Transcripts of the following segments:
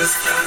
Francisco.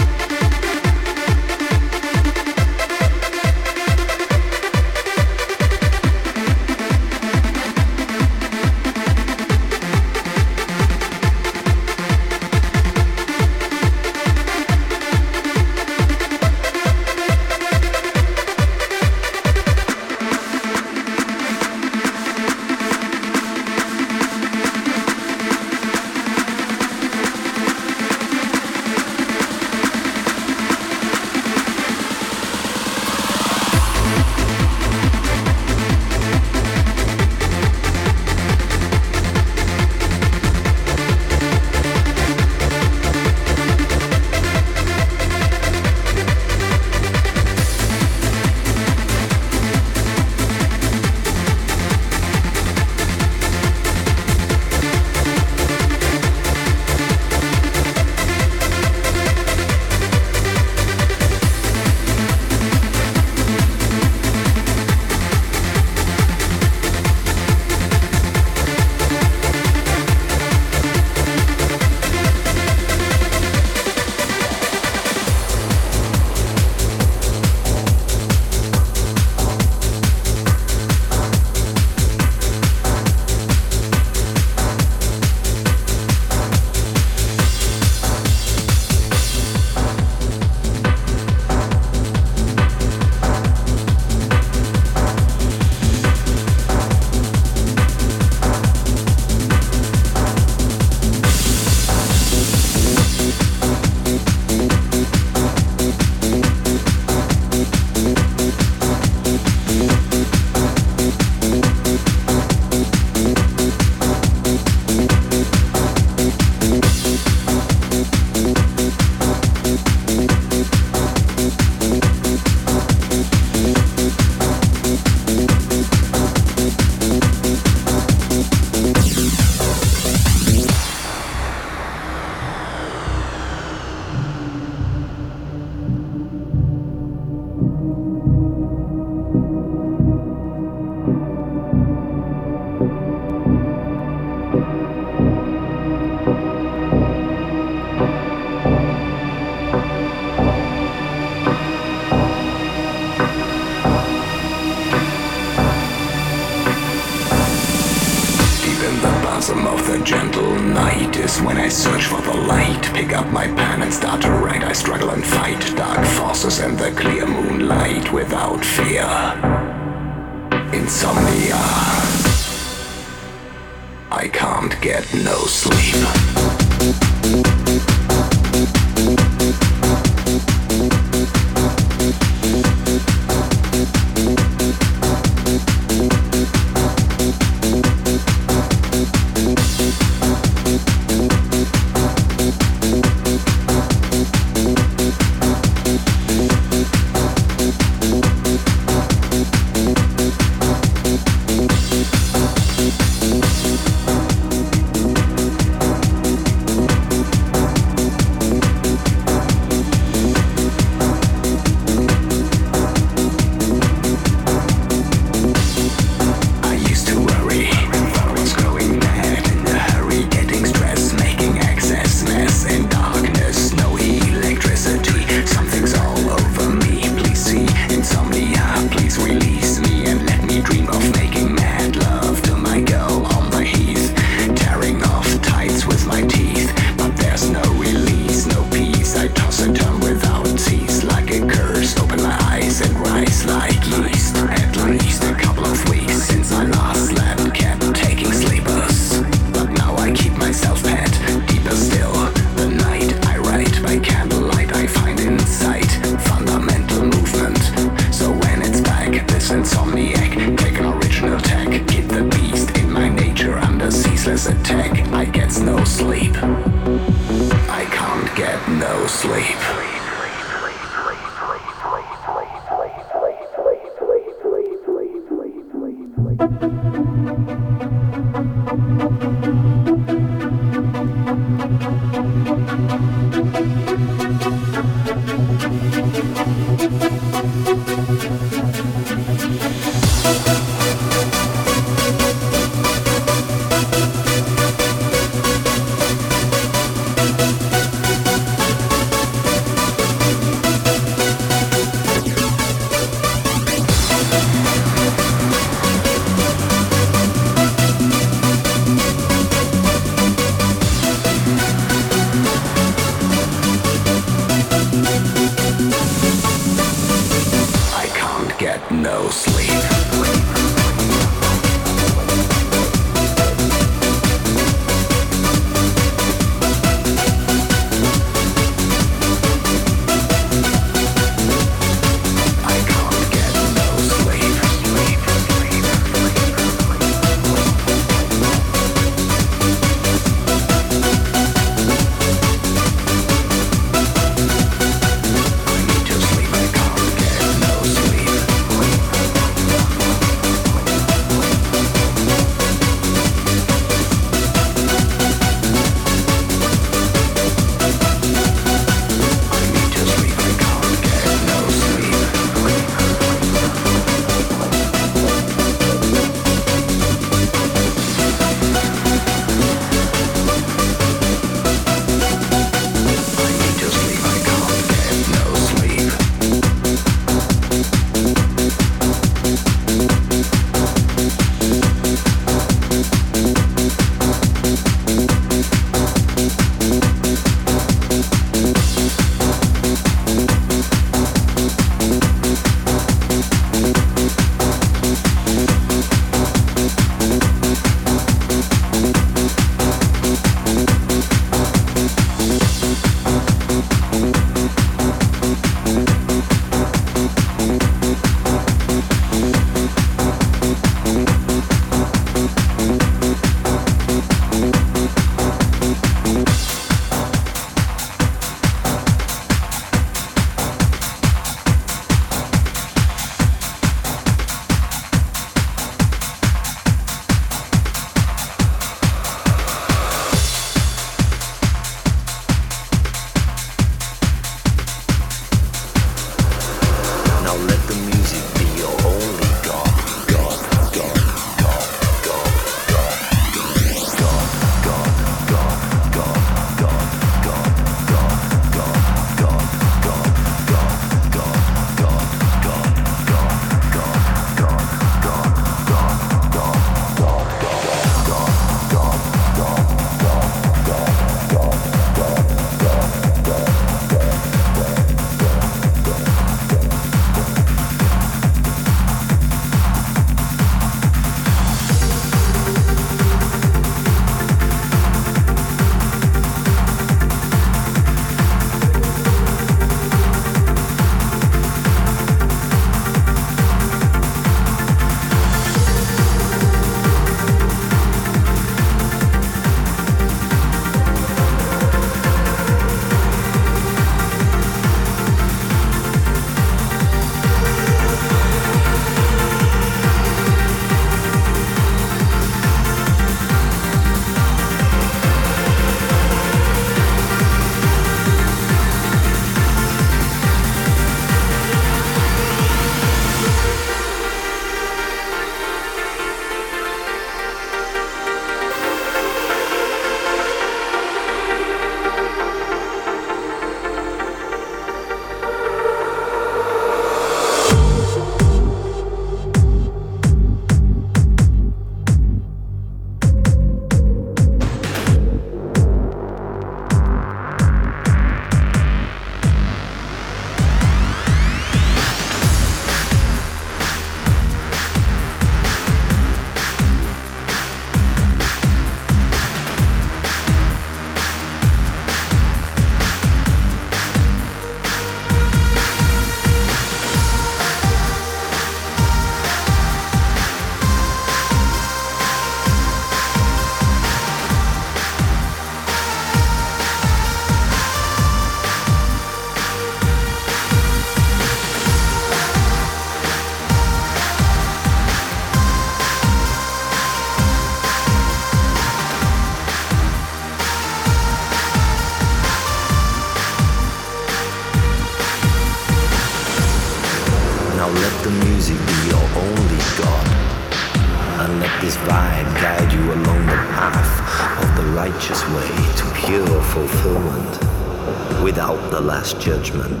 Judgment.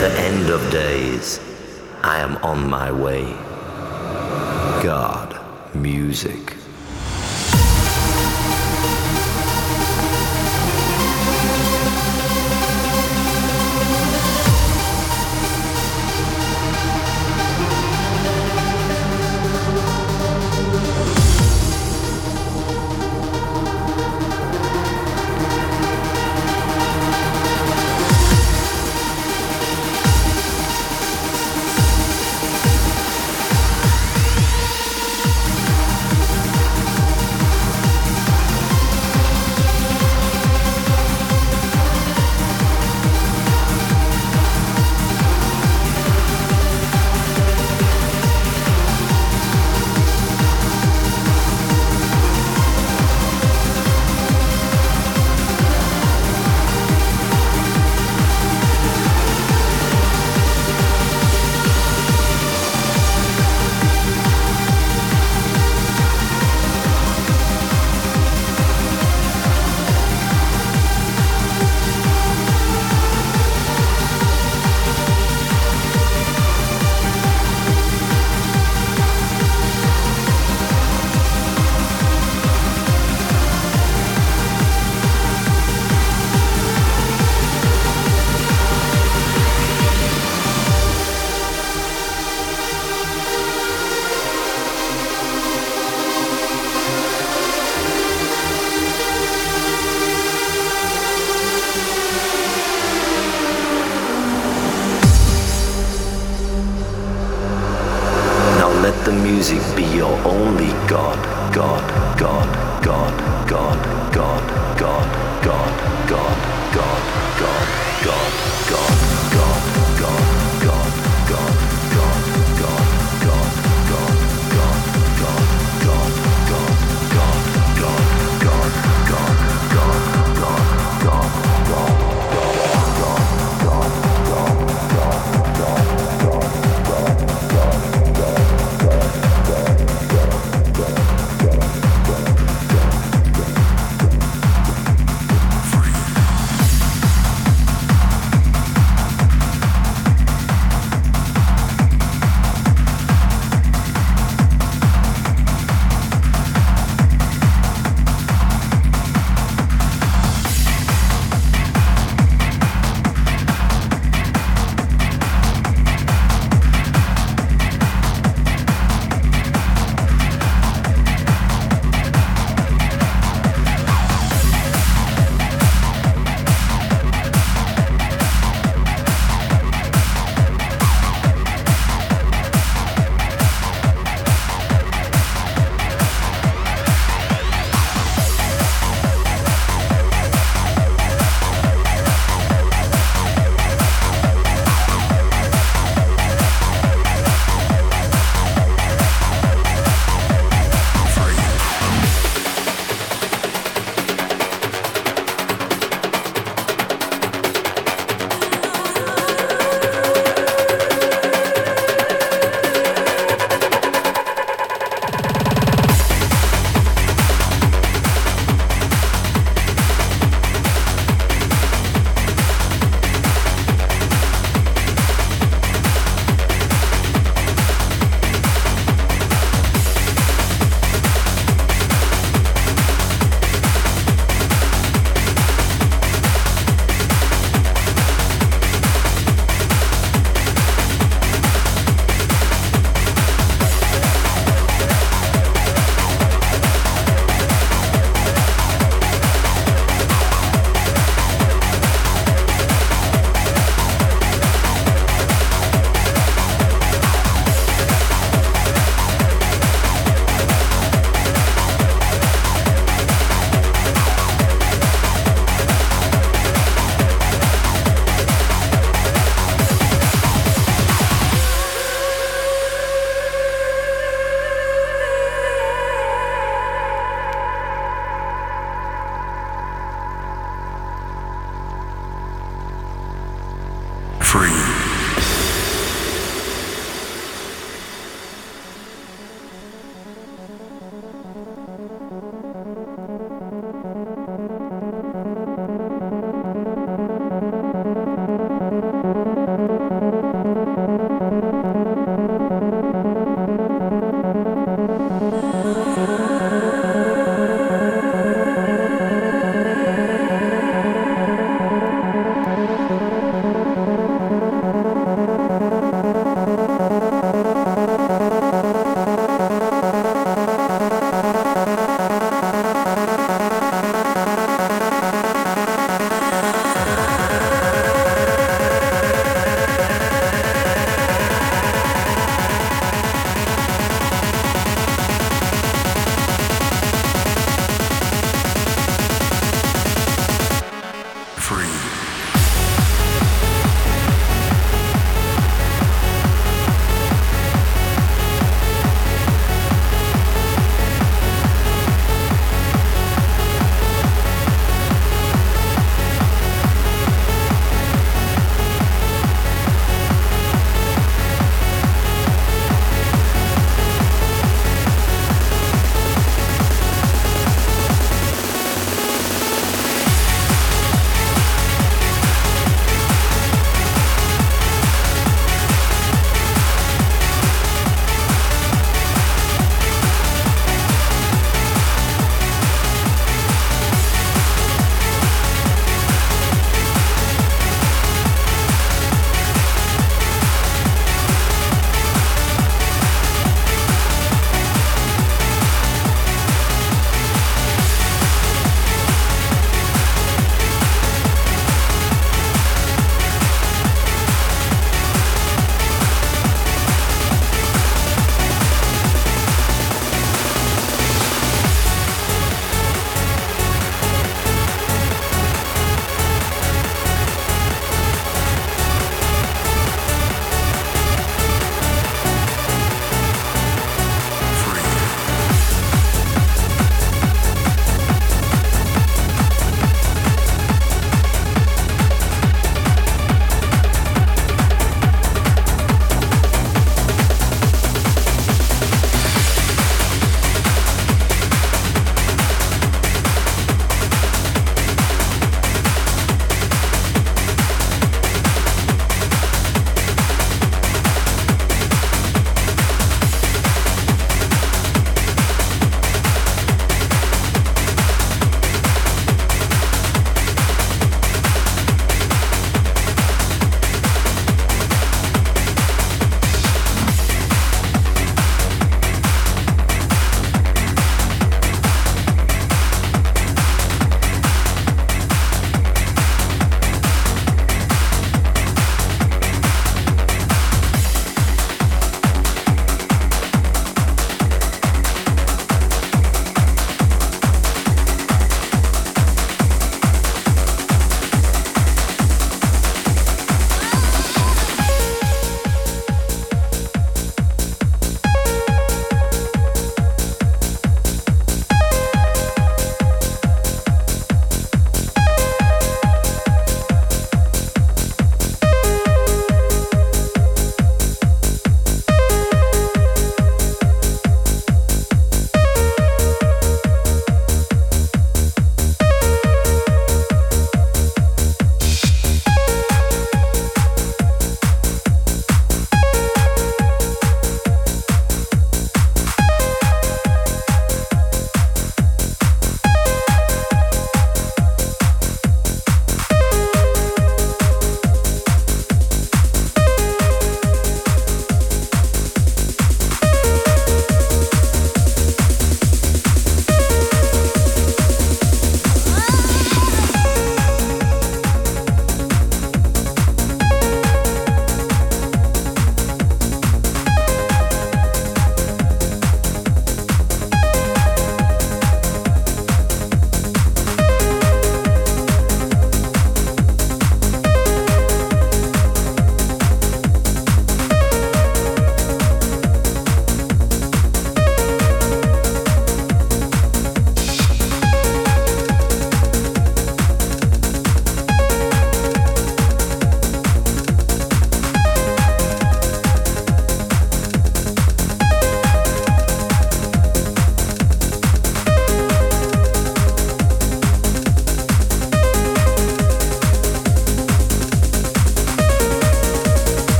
The end of days. I am on my way. God, music.